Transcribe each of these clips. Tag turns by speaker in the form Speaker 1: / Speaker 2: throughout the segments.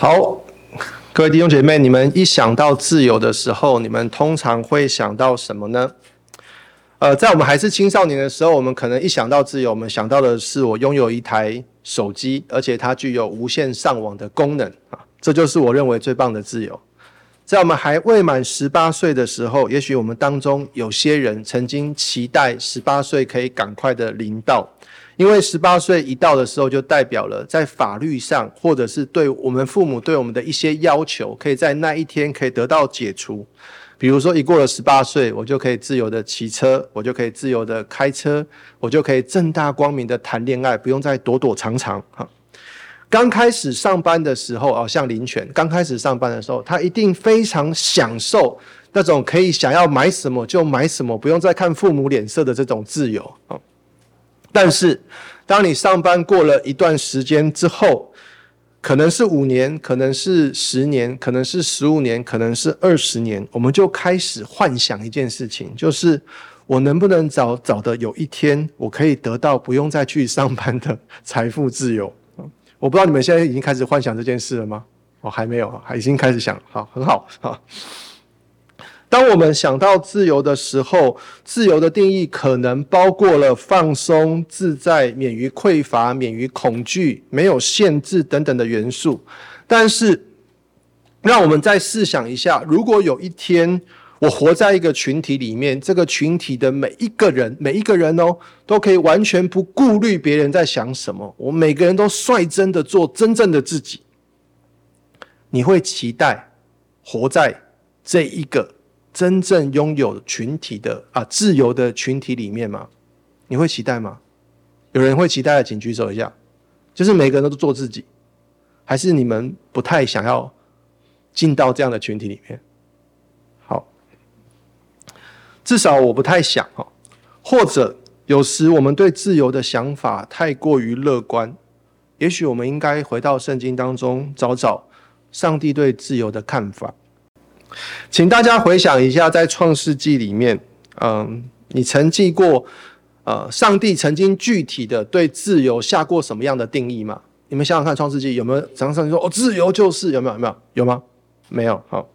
Speaker 1: 好，各位弟兄姐妹，你们一想到自由的时候，你们通常会想到什么呢？呃，在我们还是青少年的时候，我们可能一想到自由，我们想到的是我拥有一台手机，而且它具有无线上网的功能啊，这就是我认为最棒的自由。在我们还未满十八岁的时候，也许我们当中有些人曾经期待十八岁可以赶快的临到。因为十八岁一到的时候，就代表了在法律上，或者是对我们父母对我们的一些要求，可以在那一天可以得到解除。比如说，一过了十八岁，我就可以自由的骑车，我就可以自由的开车，我就可以正大光明的谈恋爱，不用再躲躲藏藏。哈，刚开始上班的时候啊，像林权刚开始上班的时候，他一定非常享受那种可以想要买什么就买什么，不用再看父母脸色的这种自由啊。但是，当你上班过了一段时间之后，可能是五年，可能是十年，可能是十五年，可能是二十年，我们就开始幻想一件事情，就是我能不能早早的有一天，我可以得到不用再去上班的财富自由？我不知道你们现在已经开始幻想这件事了吗？我还没有，还已经开始想，好，很好，好。当我们想到自由的时候，自由的定义可能包括了放松、自在、免于匮乏、免于恐惧、没有限制等等的元素。但是，让我们再试想一下，如果有一天我活在一个群体里面，这个群体的每一个人，每一个人哦，都可以完全不顾虑别人在想什么，我们每个人都率真的做真正的自己，你会期待活在这一个？真正拥有群体的啊自由的群体里面吗？你会期待吗？有人会期待的，请举手一下。就是每个人都做自己，还是你们不太想要进到这样的群体里面？好，至少我不太想哈。或者有时我们对自由的想法太过于乐观，也许我们应该回到圣经当中找找上帝对自由的看法。请大家回想一下，在创世纪里面，嗯，你曾记过，呃，上帝曾经具体的对自由下过什么样的定义吗？你们想想看，创世纪有没有常常说哦，自由就是有没有？有没有？有吗？没有。好，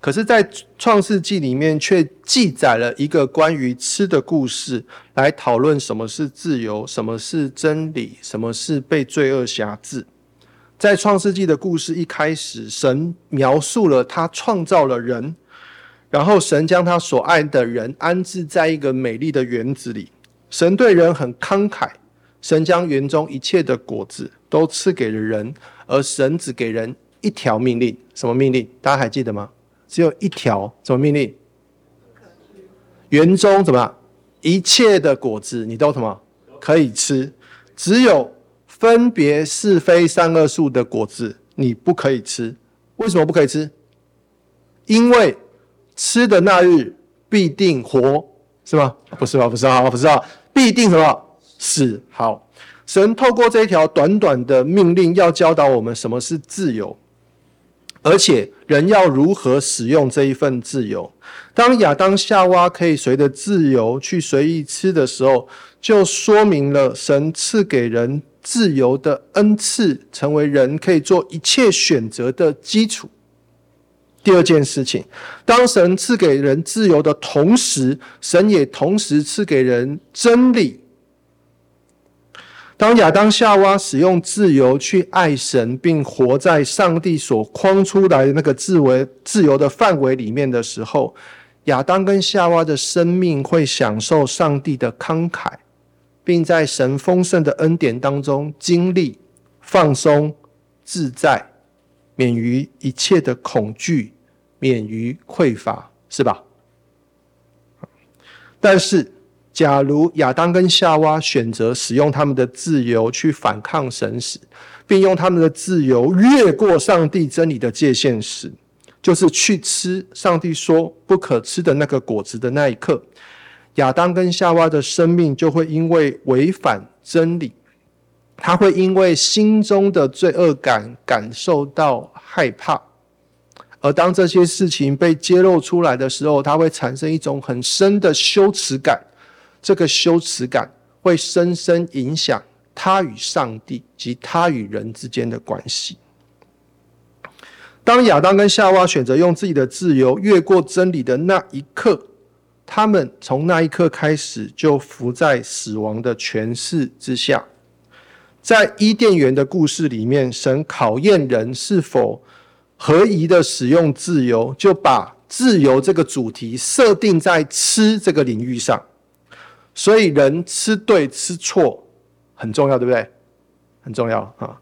Speaker 1: 可是，在创世纪里面却记载了一个关于吃的故事，来讨论什么是自由，什么是真理，什么是被罪恶辖制。在创世纪的故事一开始，神描述了他创造了人，然后神将他所爱的人安置在一个美丽的园子里。神对人很慷慨，神将园中一切的果子都赐给了人，而神只给人一条命令，什么命令？大家还记得吗？只有一条，什么命令？园中怎么？一切的果子你都什么可以吃，只有。分别是非善恶树的果子，你不可以吃。为什么不可以吃？因为吃的那日必定活，是吗？不是吧？不是啊，不是啊，必定什么？死。好，神透过这一条短短的命令，要教导我们什么是自由，而且人要如何使用这一份自由。当亚当夏娃可以随着自由去随意吃的时候，就说明了神赐给人。自由的恩赐成为人可以做一切选择的基础。第二件事情，当神赐给人自由的同时，神也同时赐给人真理。当亚当夏娃使用自由去爱神，并活在上帝所框出来的那个自为自由的范围里面的时候，亚当跟夏娃的生命会享受上帝的慷慨。并在神丰盛的恩典当中经历放松、自在，免于一切的恐惧，免于匮乏，是吧？但是，假如亚当跟夏娃选择使用他们的自由去反抗神时，并用他们的自由越过上帝真理的界限时，就是去吃上帝说不可吃的那个果子的那一刻。亚当跟夏娃的生命就会因为违反真理，他会因为心中的罪恶感感受到害怕，而当这些事情被揭露出来的时候，他会产生一种很深的羞耻感。这个羞耻感会深深影响他与上帝及他与人之间的关系。当亚当跟夏娃选择用自己的自由越过真理的那一刻，他们从那一刻开始就伏在死亡的权势之下。在伊甸园的故事里面，神考验人是否合宜的使用自由，就把自由这个主题设定在吃这个领域上。所以人吃对吃错很重要，对不对？很重要啊！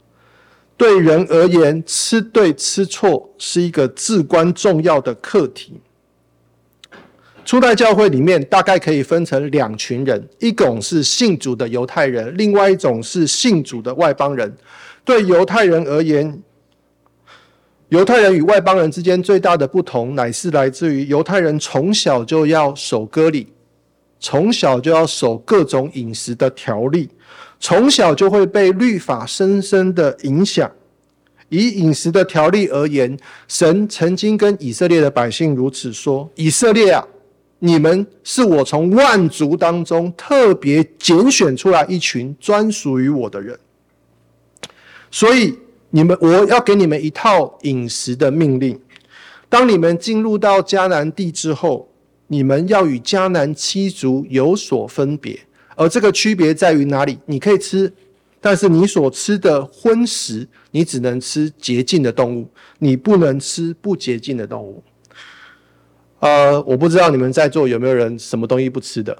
Speaker 1: 对人而言，吃对吃错是一个至关重要的课题。初代教会里面大概可以分成两群人，一种是信主的犹太人，另外一种是信主的外邦人。对犹太人而言，犹太人与外邦人之间最大的不同，乃是来自于犹太人从小就要守割礼，从小就要守各种饮食的条例，从小就会被律法深深的影响。以饮食的条例而言，神曾经跟以色列的百姓如此说：“以色列啊！”你们是我从万族当中特别拣选出来一群专属于我的人，所以你们我要给你们一套饮食的命令。当你们进入到迦南地之后，你们要与迦南七族有所分别，而这个区别在于哪里？你可以吃，但是你所吃的荤食，你只能吃洁净的动物，你不能吃不洁净的动物。呃，我不知道你们在座有没有人什么东西不吃的？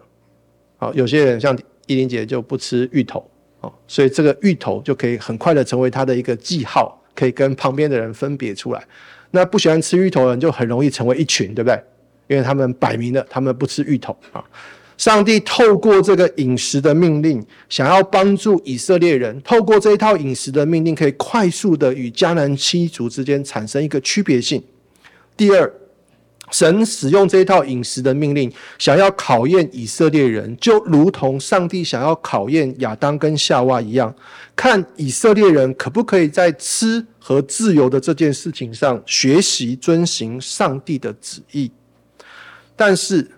Speaker 1: 好，有些人像依琳姐就不吃芋头，哦，所以这个芋头就可以很快的成为他的一个记号，可以跟旁边的人分别出来。那不喜欢吃芋头的人就很容易成为一群，对不对？因为他们摆明了他们不吃芋头啊。上帝透过这个饮食的命令，想要帮助以色列人，透过这一套饮食的命令，可以快速的与迦南七族之间产生一个区别性。第二。神使用这一套饮食的命令，想要考验以色列人，就如同上帝想要考验亚当跟夏娃一样，看以色列人可不可以在吃和自由的这件事情上学习遵行上帝的旨意。但是，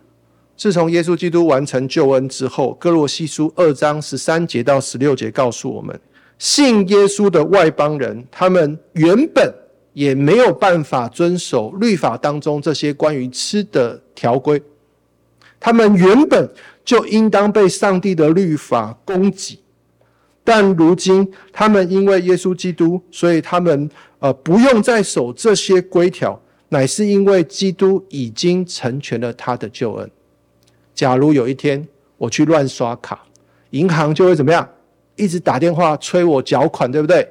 Speaker 1: 自从耶稣基督完成救恩之后，哥罗西书二章十三节到十六节告诉我们，信耶稣的外邦人，他们原本。也没有办法遵守律法当中这些关于吃的条规，他们原本就应当被上帝的律法供给，但如今他们因为耶稣基督，所以他们呃不用再守这些规条，乃是因为基督已经成全了他的救恩。假如有一天我去乱刷卡，银行就会怎么样？一直打电话催我缴款，对不对？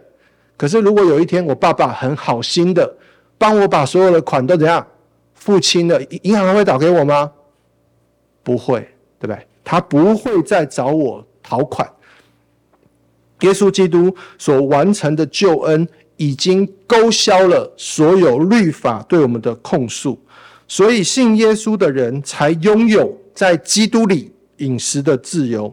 Speaker 1: 可是，如果有一天我爸爸很好心的帮我把所有的款都怎样付清了，银行还会找给我吗？不会，对不对？他不会再找我讨款。耶稣基督所完成的救恩已经勾销了所有律法对我们的控诉，所以信耶稣的人才拥有在基督里饮食的自由。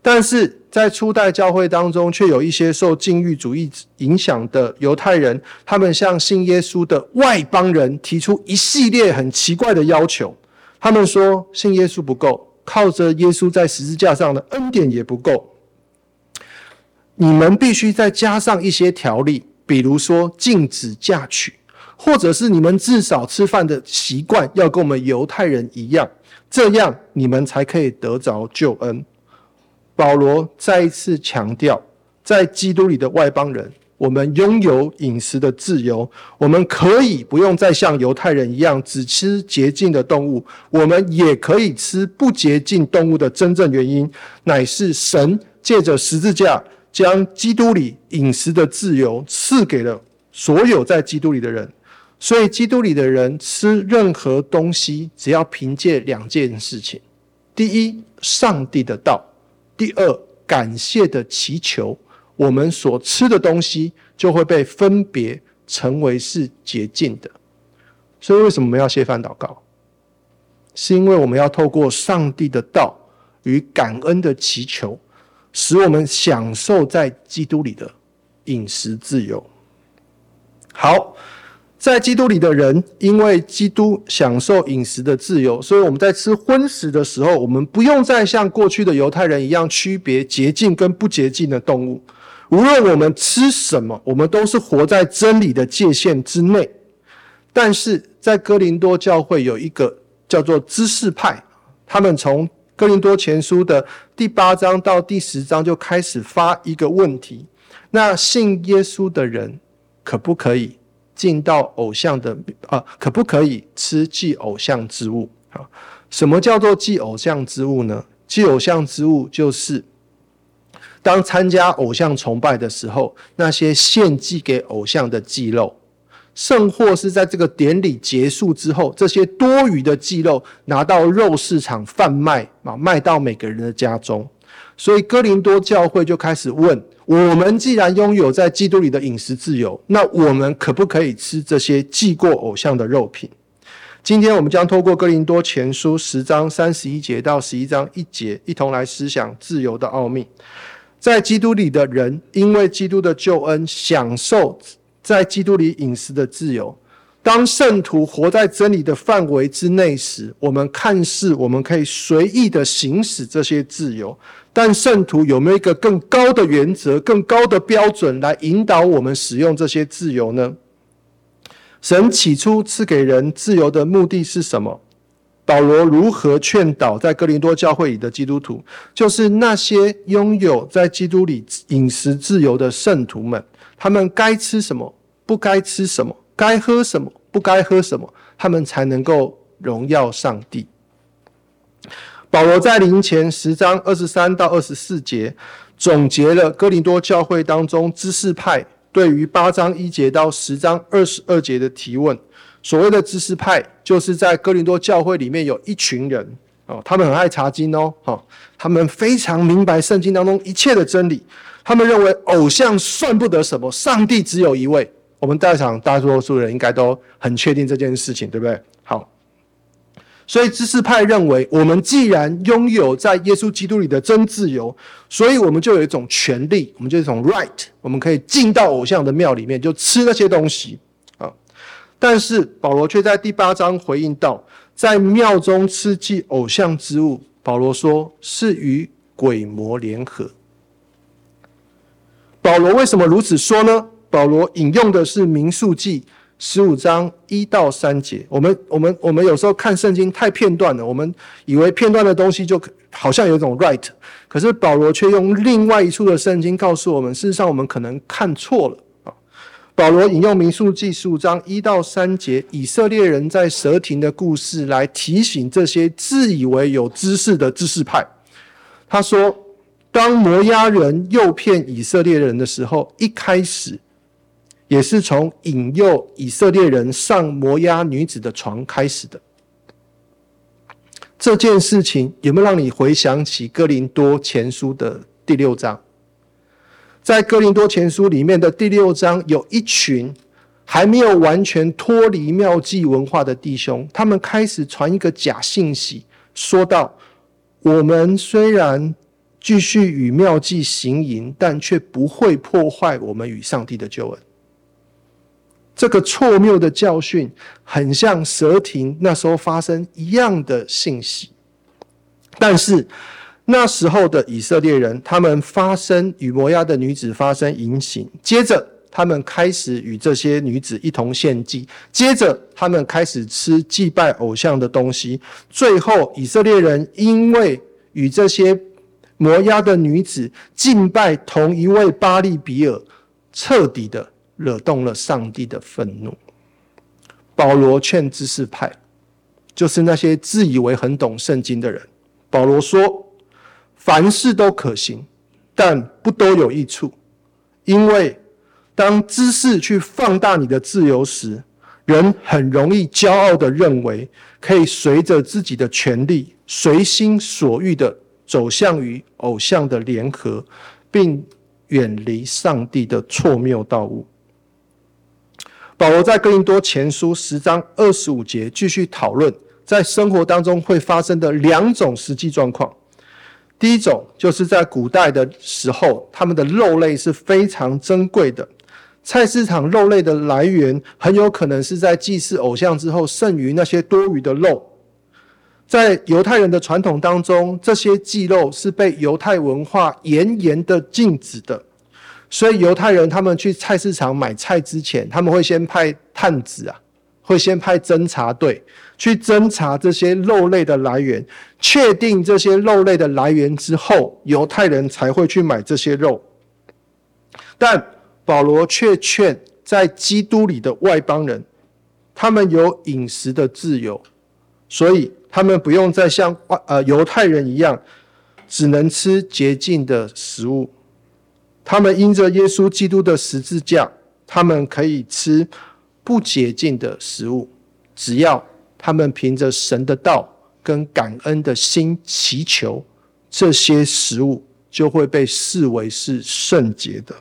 Speaker 1: 但是在初代教会当中，却有一些受禁欲主义影响的犹太人，他们向信耶稣的外邦人提出一系列很奇怪的要求。他们说，信耶稣不够，靠着耶稣在十字架上的恩典也不够，你们必须再加上一些条例，比如说禁止嫁娶，或者是你们至少吃饭的习惯要跟我们犹太人一样，这样你们才可以得着救恩。保罗再一次强调，在基督里的外邦人，我们拥有饮食的自由，我们可以不用再像犹太人一样只吃洁净的动物，我们也可以吃不洁净动物的真正原因，乃是神借着十字架将基督里饮食的自由赐给了所有在基督里的人。所以，基督里的人吃任何东西，只要凭借两件事情：第一，上帝的道。第二，感谢的祈求，我们所吃的东西就会被分别成为是洁净的。所以，为什么我们要谢饭祷告？是因为我们要透过上帝的道与感恩的祈求，使我们享受在基督里的饮食自由。好。在基督里的人，因为基督享受饮食的自由，所以我们在吃荤食的时候，我们不用再像过去的犹太人一样区别洁净跟不洁净的动物。无论我们吃什么，我们都是活在真理的界限之内。但是在哥林多教会有一个叫做知识派，他们从哥林多前书的第八章到第十章就开始发一个问题：那信耶稣的人可不可以进到偶像的啊？可不可以吃祭偶像之物啊？什么叫做祭偶像之物呢？祭偶像之物就是当参加偶像崇拜的时候，那些献祭给偶像的祭肉。甚或是在这个典礼结束之后，这些多余的祭肉拿到肉市场贩卖啊，卖到每个人的家中。所以哥林多教会就开始问：我们既然拥有在基督里的饮食自由，那我们可不可以吃这些祭过偶像的肉品？今天我们将透过哥林多前书十章三十一节到十一章一节，一同来思想自由的奥秘。在基督里的人，因为基督的救恩，享受。在基督里饮食的自由，当圣徒活在真理的范围之内时，我们看似我们可以随意的行使这些自由，但圣徒有没有一个更高的原则、更高的标准来引导我们使用这些自由呢？神起初赐给人自由的目的是什么？保罗如何劝导在哥林多教会里的基督徒？就是那些拥有在基督里饮食自由的圣徒们。他们该吃什么，不该吃什么；该喝什么，不该喝什么，他们才能够荣耀上帝。保罗在林前十章二十三到二十四节总结了哥林多教会当中知识派对于八章一节到十章二十二节的提问。所谓的知识派，就是在哥林多教会里面有一群人哦，他们很爱查经哦，哈，他们非常明白圣经当中一切的真理。他们认为偶像算不得什么，上帝只有一位。我们在场大多数人应该都很确定这件事情，对不对？好，所以知识派认为，我们既然拥有在耶稣基督里的真自由，所以我们就有一种权利，我们就有一种 right，我们可以进到偶像的庙里面，就吃那些东西啊。但是保罗却在第八章回应道，在庙中吃祭偶像之物，保罗说是与鬼魔联合。保罗为什么如此说呢？保罗引用的是民数记十五章一到三节。我们、我们、我们有时候看圣经太片段了，我们以为片段的东西就好像有一种 right，可是保罗却用另外一处的圣经告诉我们，事实上我们可能看错了啊。保罗引用民数记十五章一到三节，以色列人在蛇亭的故事来提醒这些自以为有知识的知识派。他说。当摩押人诱骗以色列人的时候，一开始也是从引诱以色列人上摩押女子的床开始的。这件事情有没有让你回想起哥林多前书的第六章？在哥林多前书里面的第六章，有一群还没有完全脱离妙计文化的弟兄，他们开始传一个假信息，说道：我们虽然继续与妙计行淫，但却不会破坏我们与上帝的救恩。这个错谬的教训，很像蛇亭那时候发生一样的信息。但是那时候的以色列人，他们发生与摩押的女子发生淫行，接着他们开始与这些女子一同献祭，接着他们开始吃祭拜偶像的东西，最后以色列人因为与这些摩押的女子敬拜同一位巴力比尔，彻底的惹动了上帝的愤怒。保罗劝知识派，就是那些自以为很懂圣经的人。保罗说：“凡事都可行，但不都有益处。因为当知识去放大你的自由时，人很容易骄傲的认为可以随着自己的权利，随心所欲的。”走向与偶像的联合，并远离上帝的错谬道路。保罗在哥林多前书十章二十五节继续讨论，在生活当中会发生的两种实际状况。第一种就是在古代的时候，他们的肉类是非常珍贵的，菜市场肉类的来源很有可能是在祭祀偶像之后剩余那些多余的肉。在犹太人的传统当中，这些祭肉是被犹太文化严严的禁止的，所以犹太人他们去菜市场买菜之前，他们会先派探子啊，会先派侦查队去侦查这些肉类的来源，确定这些肉类的来源之后，犹太人才会去买这些肉。但保罗却劝在基督里的外邦人，他们有饮食的自由，所以他们不用再像外呃犹太人一样，只能吃洁净的食物。他们因着耶稣基督的十字架，他们可以吃不洁净的食物，只要他们凭着神的道跟感恩的心祈求，这些食物就会被视为是圣洁的。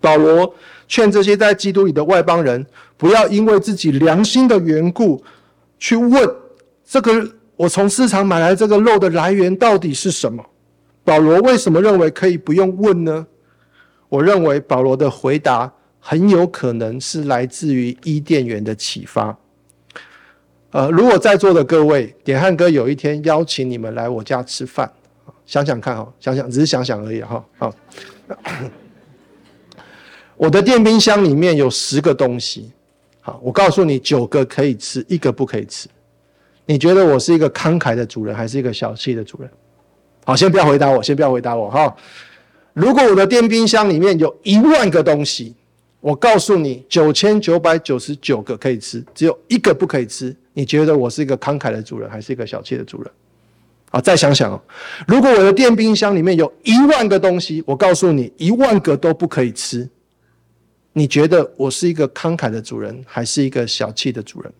Speaker 1: 保罗劝这些在基督里的外邦人，不要因为自己良心的缘故，去问这个我从市场买来这个肉的来源到底是什么。保罗为什么认为可以不用问呢？我认为保罗的回答很有可能是来自于伊甸园的启发。呃，如果在座的各位，点汉哥有一天邀请你们来我家吃饭，想想看哈，想想只是想想而已哈。好，我的电冰箱里面有十个东西，好，我告诉你九个可以吃，一个不可以吃。你觉得我是一个慷慨的主人，还是一个小气的主人？好，先不要回答我，先不要回答我哈。如果我的电冰箱里面有一万个东西，我告诉你，九千九百九十九个可以吃，只有一个不可以吃。你觉得我是一个慷慨的主人，还是一个小气的主人？好，再想想哦。如果我的电冰箱里面有一万个东西，我告诉你，一万个都不可以吃。你觉得我是一个慷慨的主人，还是一个小气的主人？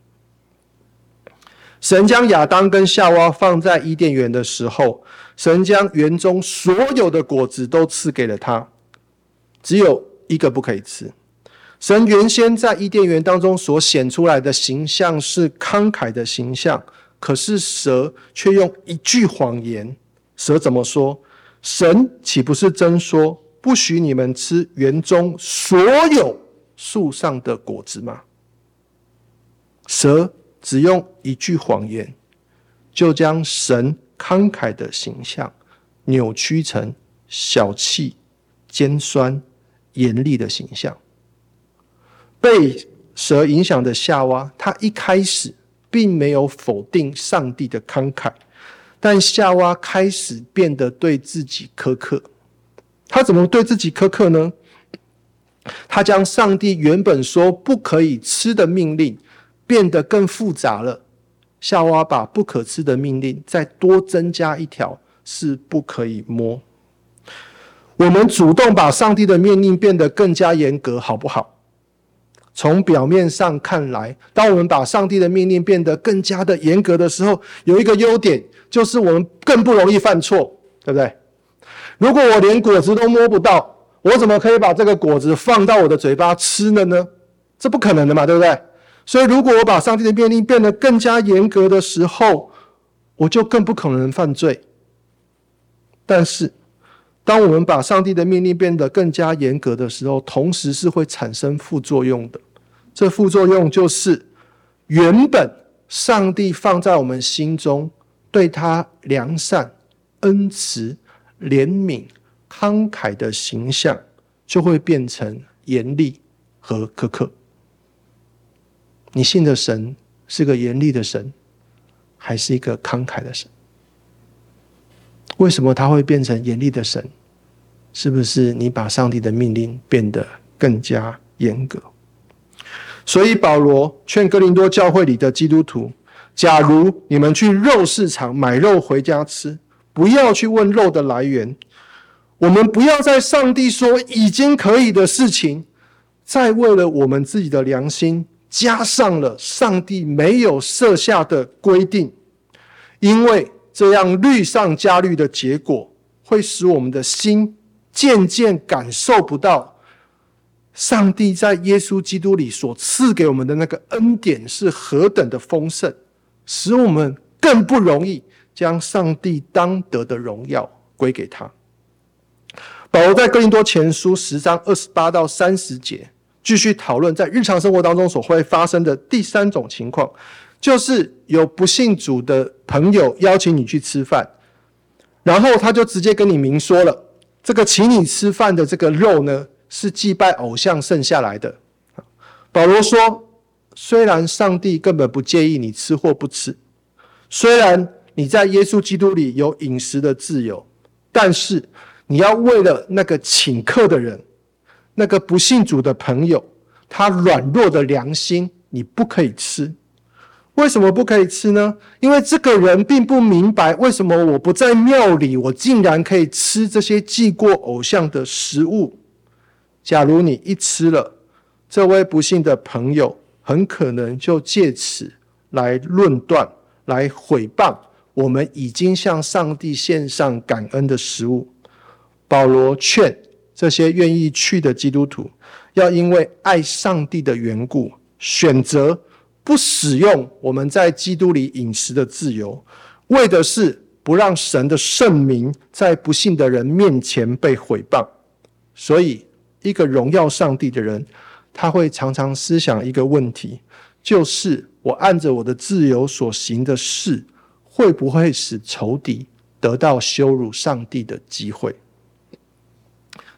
Speaker 1: 神将亚当跟夏娃放在伊甸园的时候，神将园中所有的果子都赐给了他，只有一个不可以吃。神原先在伊甸园当中所显出来的形象是慷慨的形象，可是蛇却用一句谎言。蛇怎么说？神岂不是真说，不许你们吃园中所有树上的果子吗？蛇。只用一句谎言，就将神慷慨的形象扭曲成小气、尖酸、严厉的形象。被蛇影响的夏娃，她一开始并没有否定上帝的慷慨，但夏娃开始变得对自己苛刻。她怎么对自己苛刻呢？她将上帝原本说不可以吃的命令。变得更复杂了。夏娃把不可吃的命令再多增加一条，是不可以摸。我们主动把上帝的命令变得更加严格，好不好？从表面上看来，当我们把上帝的命令变得更加的严格的时候，有一个优点，就是我们更不容易犯错，对不对？如果我连果子都摸不到，我怎么可以把这个果子放到我的嘴巴吃了呢？这不可能的嘛，对不对？所以，如果我把上帝的命令变得更加严格的时候，我就更不可能犯罪。但是，当我们把上帝的命令变得更加严格的时候，同时是会产生副作用的。这副作用就是，原本上帝放在我们心中对他良善、恩慈、怜悯、慷慨的形象，就会变成严厉和苛刻。你信的神是个严厉的神，还是一个慷慨的神？为什么他会变成严厉的神？是不是你把上帝的命令变得更加严格？所以保罗劝哥林多教会里的基督徒：假如你们去肉市场买肉回家吃，不要去问肉的来源。我们不要在上帝说已经可以的事情，再为了我们自己的良心。加上了上帝没有设下的规定，因为这样律上加律的结果，会使我们的心渐渐感受不到上帝在耶稣基督里所赐给我们的那个恩典是何等的丰盛，使我们更不容易将上帝当得的荣耀归给他。保罗在哥林多前书十章二十八到三十节。继续讨论在日常生活当中所会发生的第三种情况，就是有不信主的朋友邀请你去吃饭，然后他就直接跟你明说了，这个请你吃饭的这个肉呢，是祭拜偶像剩下来的。保罗说，虽然上帝根本不介意你吃或不吃，虽然你在耶稣基督里有饮食的自由，但是你要为了那个请客的人，那个不信主的朋友，他软弱的良心，你不可以吃。为什么不可以吃呢？因为这个人并不明白为什么我不在庙里，我竟然可以吃这些祭过偶像的食物。假如你一吃了，这位不信的朋友很可能就借此来论断、来毁谤我们已经向上帝献上感恩的食物。保罗劝这些愿意去的基督徒，要因为爱上帝的缘故，选择。不使用我们在基督里饮食的自由，为的是不让神的圣名在不信的人面前被毁谤。所以，一个荣耀上帝的人，他会常常思想一个问题，就是我按着我的自由所行的事，会不会使仇敌得到羞辱上帝的机会？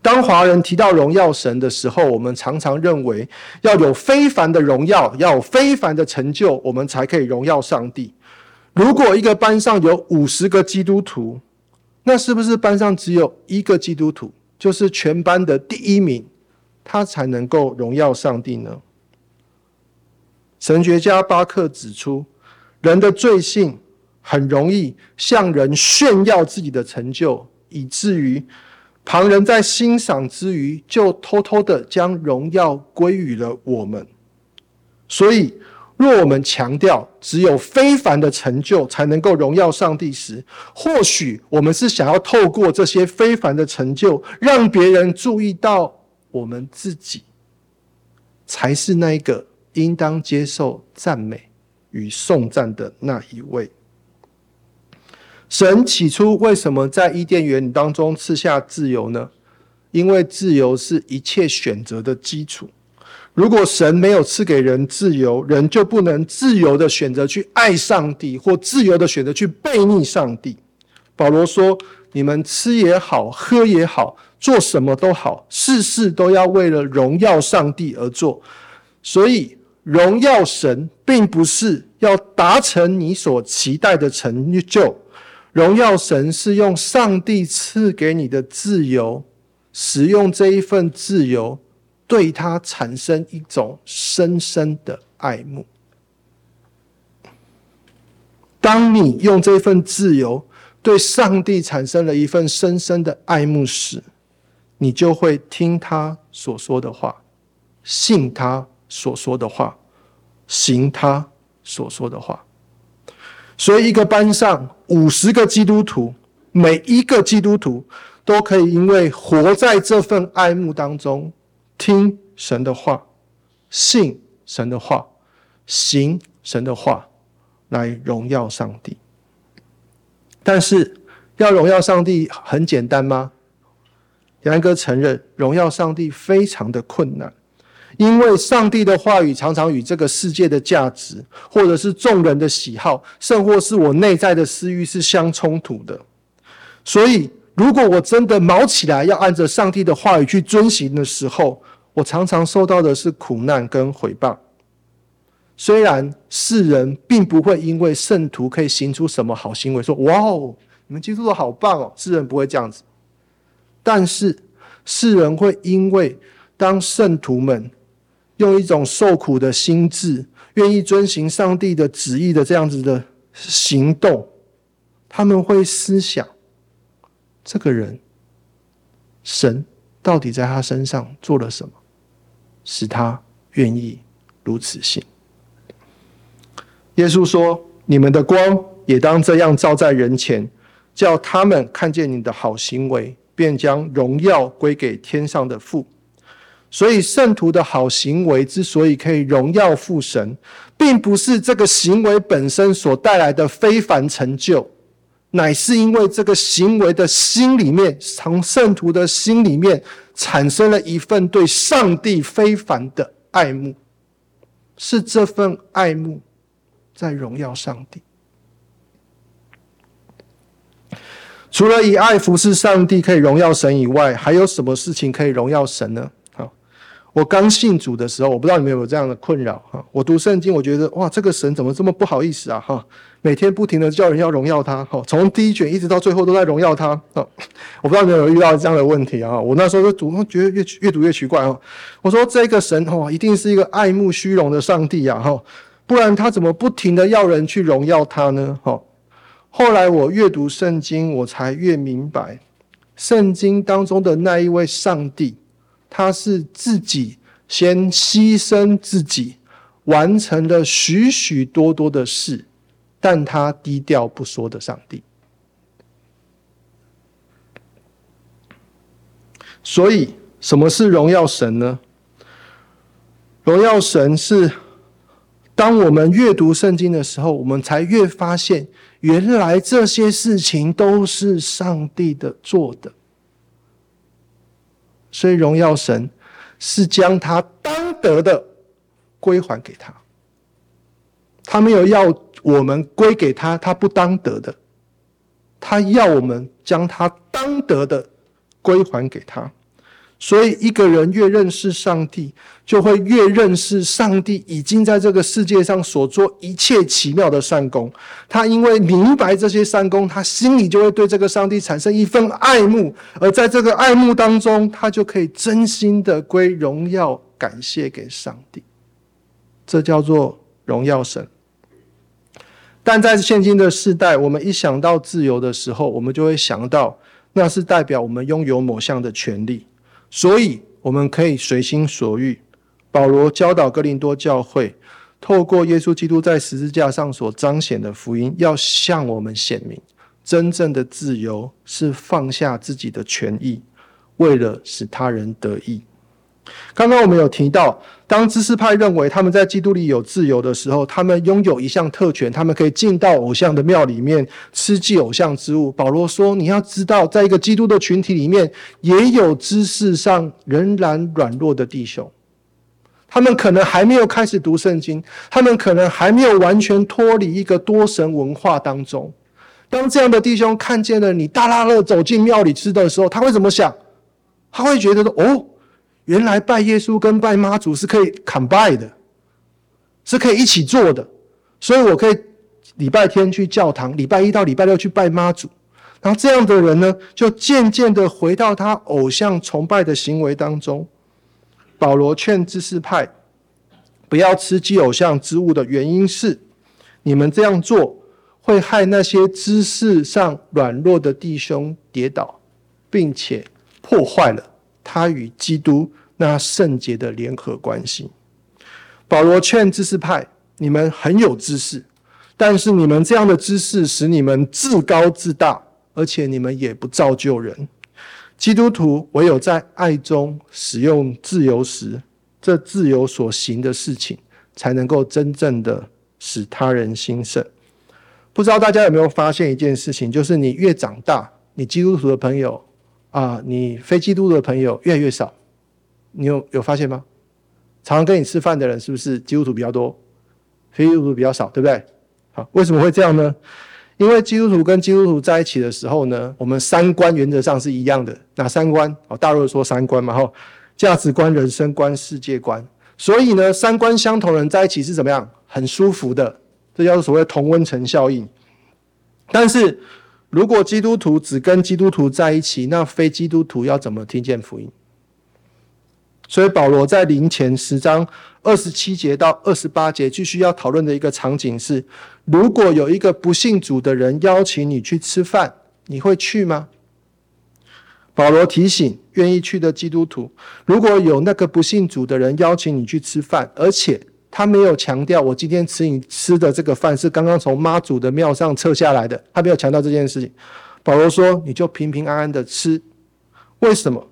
Speaker 1: 当华人提到荣耀神的时候，我们常常认为要有非凡的荣耀，要有非凡的成就，我们才可以荣耀上帝。如果一个班上有五十个基督徒，那是不是班上只有一个基督徒，就是全班的第一名，他才能够荣耀上帝呢？神学家巴克指出，人的罪性很容易向人炫耀自己的成就，以至于。旁人在欣赏之余，就偷偷的将荣耀归于了我们。所以，若我们强调只有非凡的成就才能够荣耀上帝时，或许我们是想要透过这些非凡的成就，让别人注意到我们自己才是那一个应当接受赞美与颂赞的那一位。神起初为什么在伊甸园当中赐下自由呢？因为自由是一切选择的基础。如果神没有赐给人自由，人就不能自由的选择去爱上帝，或自由的选择去悖逆上帝。保罗说：“你们吃也好，喝也好，做什么都好，事事都要为了荣耀上帝而做。所以，荣耀神并不是要达成你所期待的成就。”荣耀神是用上帝赐给你的自由，使用这一份自由，对他产生一种深深的爱慕。当你用这份自由对上帝产生了一份深深的爱慕时，你就会听他所说的话，信他所说的话，行他所说的话。所以，一个班上五十个基督徒，每一个基督徒都可以因为活在这份爱慕当中，听神的话，信神的话，行神的话，来荣耀上帝。但是，要荣耀上帝很简单吗？杨哥承认，荣耀上帝非常的困难。因为上帝的话语常常与这个世界的价值，或者是众人的喜好，甚或是我内在的私欲是相冲突的。所以，如果我真的卯起来要按着上帝的话语去遵行的时候，我常常受到的是苦难跟毁谤。虽然世人并不会因为圣徒可以行出什么好行为，说“哇哦，你们基督徒好棒哦”，世人不会这样子。但是世人会因为当圣徒们用一种受苦的心志，愿意遵行上帝的旨意的这样子的行动，他们会思想：这个人，神到底在他身上做了什么，使他愿意如此行？耶稣说：“你们的光也当这样照在人前，叫他们看见你的好行为，便将荣耀归给天上的父。”所以，圣徒的好行为之所以可以荣耀父神，并不是这个行为本身所带来的非凡成就，乃是因为这个行为的心里面，从圣徒的心里面产生了一份对上帝非凡的爱慕，是这份爱慕在荣耀上帝。除了以爱服侍上帝可以荣耀神以外，还有什么事情可以荣耀神呢？我刚信主的时候，我不知道你们有没有这样的困扰哈。我读圣经，我觉得哇，这个神怎么这么不好意思啊哈？每天不停的叫人要荣耀他哈，从第一卷一直到最后都在荣耀他啊。我不知道你们有没有遇到这样的问题啊？我那时候就读，觉得越越读越奇怪哦。我说这个神哦，一定是一个爱慕虚荣的上帝呀哈，不然他怎么不停的要人去荣耀他呢？哈。后来我越读圣经，我才越明白，圣经当中的那一位上帝。他是自己先牺牲自己，完成了许许多多的事，但他低调不说的上帝。所以，什么是荣耀神呢？荣耀神是，当我们阅读圣经的时候，我们才越发现，原来这些事情都是上帝的做的。所以，荣耀神是将他当得的归还给他。他没有要我们归给他他不当得的，他要我们将他当得的归还给他。所以，一个人越认识上帝，就会越认识上帝已经在这个世界上所做一切奇妙的善功。他因为明白这些善功，他心里就会对这个上帝产生一份爱慕，而在这个爱慕当中，他就可以真心的归荣耀感谢给上帝。这叫做荣耀神。但在现今的世代，我们一想到自由的时候，我们就会想到，那是代表我们拥有某项的权利。所以，我们可以随心所欲。保罗教导哥林多教会，透过耶稣基督在十字架上所彰显的福音，要向我们显明，真正的自由是放下自己的权益，为了使他人得益。刚刚我们有提到，当知识派认为他们在基督里有自由的时候，他们拥有一项特权，他们可以进到偶像的庙里面吃祭偶像之物。保罗说：“你要知道，在一个基督的群体里面，也有知识上仍然软弱的弟兄，他们可能还没有开始读圣经，他们可能还没有完全脱离一个多神文化当中。当这样的弟兄看见了你大拉勒走进庙里吃的时候，他会怎么想？他会觉得说：哦。”原来拜耶稣跟拜妈祖是可以 combine 的，是可以一起做的，所以我可以礼拜天去教堂，礼拜一到礼拜六去拜妈祖。然后这样的人呢，就渐渐的回到他偶像崇拜的行为当中。保罗劝知识派不要吃祭偶像之物的原因是，你们这样做会害那些知识上软弱的弟兄跌倒，并且破坏了。他与基督那圣洁的联合关系。保罗劝知识派：你们很有知识，但是你们这样的知识使你们自高自大，而且你们也不造就人。基督徒唯有在爱中使用自由时，这自由所行的事情，才能够真正的使他人兴盛。不知道大家有没有发现一件事情，就是你越长大，你基督徒的朋友。啊，你非基督的朋友越来越少，你有有发现吗？常常跟你吃饭的人是不是基督徒比较多，非基督徒比较少，对不对？好，为什么会这样呢？因为基督徒跟基督徒在一起的时候呢，我们三观原则上是一样的。哪三观？哦，大陆说三观嘛，哈，价值观、人生观、世界观。所以呢，三观相同人在一起是怎么样？很舒服的，这叫做所谓同温层效应。但是。如果基督徒只跟基督徒在一起，那非基督徒要怎么听见福音？所以保罗在林前十章二十七节到二十八节继续要讨论的一个场景是：如果有一个不信主的人邀请你去吃饭，你会去吗？保罗提醒愿意去的基督徒：如果有那个不信主的人邀请你去吃饭，而且他没有强调，我今天吃你吃的这个饭是刚刚从妈祖的庙上撤下来的。他没有强调这件事情。保罗说：“你就平平安安的吃。为什么？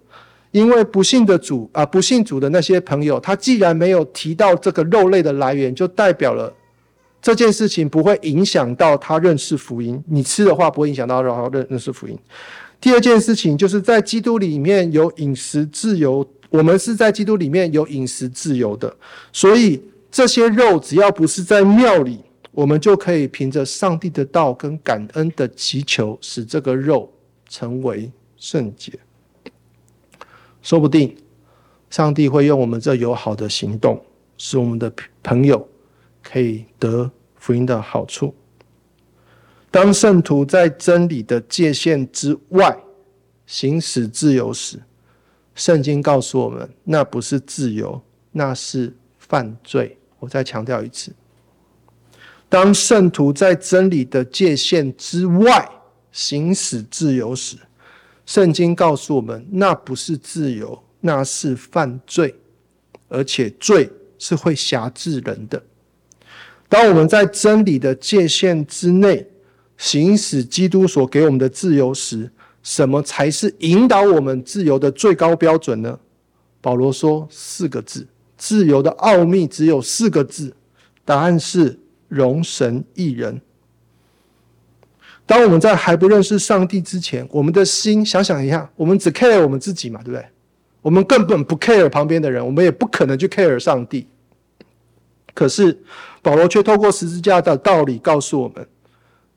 Speaker 1: 因为不信的主啊，不信主的那些朋友，他既然没有提到这个肉类的来源，就代表了这件事情不会影响到他认识福音。你吃的话，不会影响到然后认认识福音。第二件事情就是在基督里面有饮食自由，我们是在基督里面有饮食自由的，所以。”这些肉只要不是在庙里，我们就可以凭着上帝的道跟感恩的祈求，使这个肉成为圣洁。说不定上帝会用我们这友好的行动，使我们的朋友可以得福音的好处。当圣徒在真理的界限之外行使自由时，圣经告诉我们，那不是自由，那是犯罪。我再强调一次：当圣徒在真理的界限之外行使自由时，圣经告诉我们，那不是自由。那是犯罪，而且罪是会辖制人的。当我们在真理的界限之内行使基督所给我们的自由时，什么才是引导我们自由的最高标准呢？保罗说四个字：自由的奥秘只有四个字，答案是容神一人。当我们在还不认识上帝之前，我们的心想想一下，我们只 care 我们自己嘛，对不对？我们根本不 care 旁边的人，我们也不可能去 care 上帝。可是保罗却透过十字架的道理告诉我们：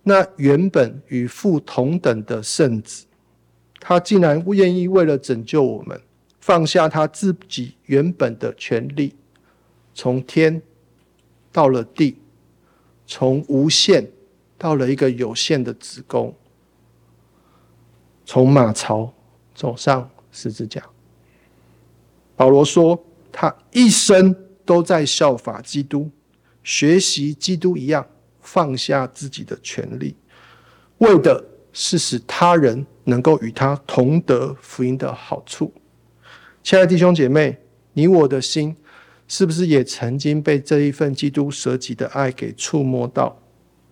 Speaker 1: 那原本与父同等的圣子，他竟然愿意为了拯救我们，放下他自己原本的权利，从天到了地，从无限到了一个有限的子宫，从马槽走上十字架。保罗说：“他一生都在效法基督，学习基督一样，放下自己的权利，为的是使他人能够与他同得福音的好处。”亲爱的弟兄姐妹，你我的心是不是也曾经被这一份基督舍己的爱给触摸到？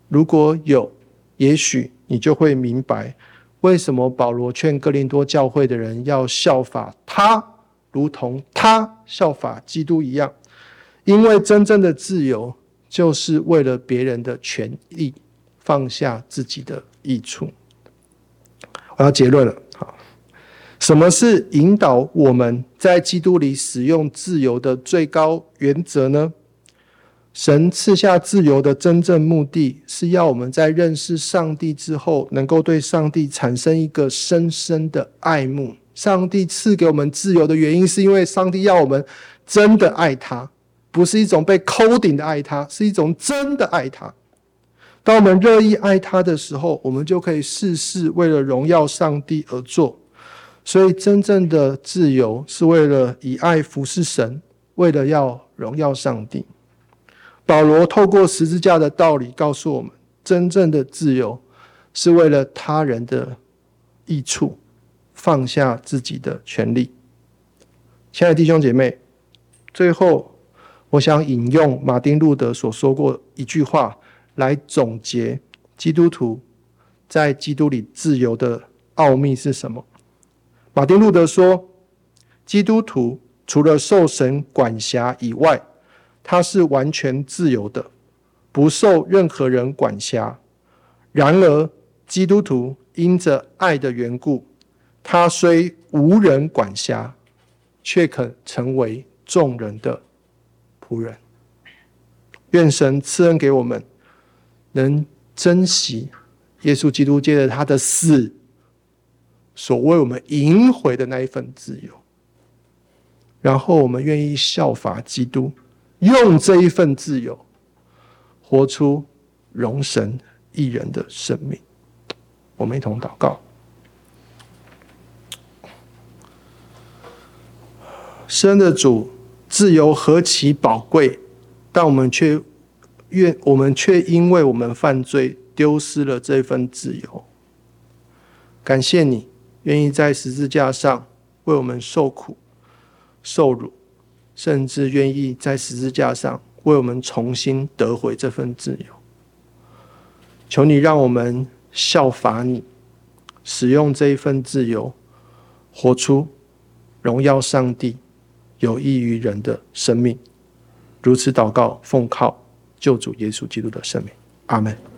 Speaker 1: 如果有，也许你就会明白，为什么保罗劝哥林多教会的人要效法他。如同他效法基督一样，因为真正的自由就是为了别人的权益，放下自己的益处。我要结论了，什么是引导我们在基督里使用自由的最高原则呢？神赐下自由的真正目的是要我们在认识上帝之后，能够对上帝产生一个深深的爱慕。上帝赐给我们自由的原因，是因为上帝要我们真的爱他，不是一种被 coding 的爱他，是一种真的爱他。当我们乐意爱他的时候，我们就可以事事为了荣耀上帝而做。所以，真正的自由是为了以爱服侍神，为了要荣耀上帝。保罗透过十字架的道理告诉我们，真正的自由是为了他人的益处。放下自己的权利，亲爱的弟兄姐妹，最后我想引用马丁路德所说过一句话来总结基督徒在基督里自由的奥秘是什么？马丁路德说，基督徒除了受神管辖以外，他是完全自由的，不受任何人管辖。然而，基督徒因着爱的缘故。他虽无人管辖，却肯成为众人的仆人。愿神赐恩给我们，能珍惜耶稣基督借着他的死所为我们赢回的那一份自由，然后我们愿意效法基督，用这一份自由活出荣神一人的生命。我们一同祷告。生的主，自由何其宝贵，但我们却愿我们却因为我们犯罪丢失了这份自由。感谢你愿意在十字架上为我们受苦、受辱，甚至愿意在十字架上为我们重新得回这份自由。求你让我们效法你，使用这一份自由，活出荣耀上帝。有益于人的生命，如此祷告，奉靠救主耶稣基督的圣名，阿门。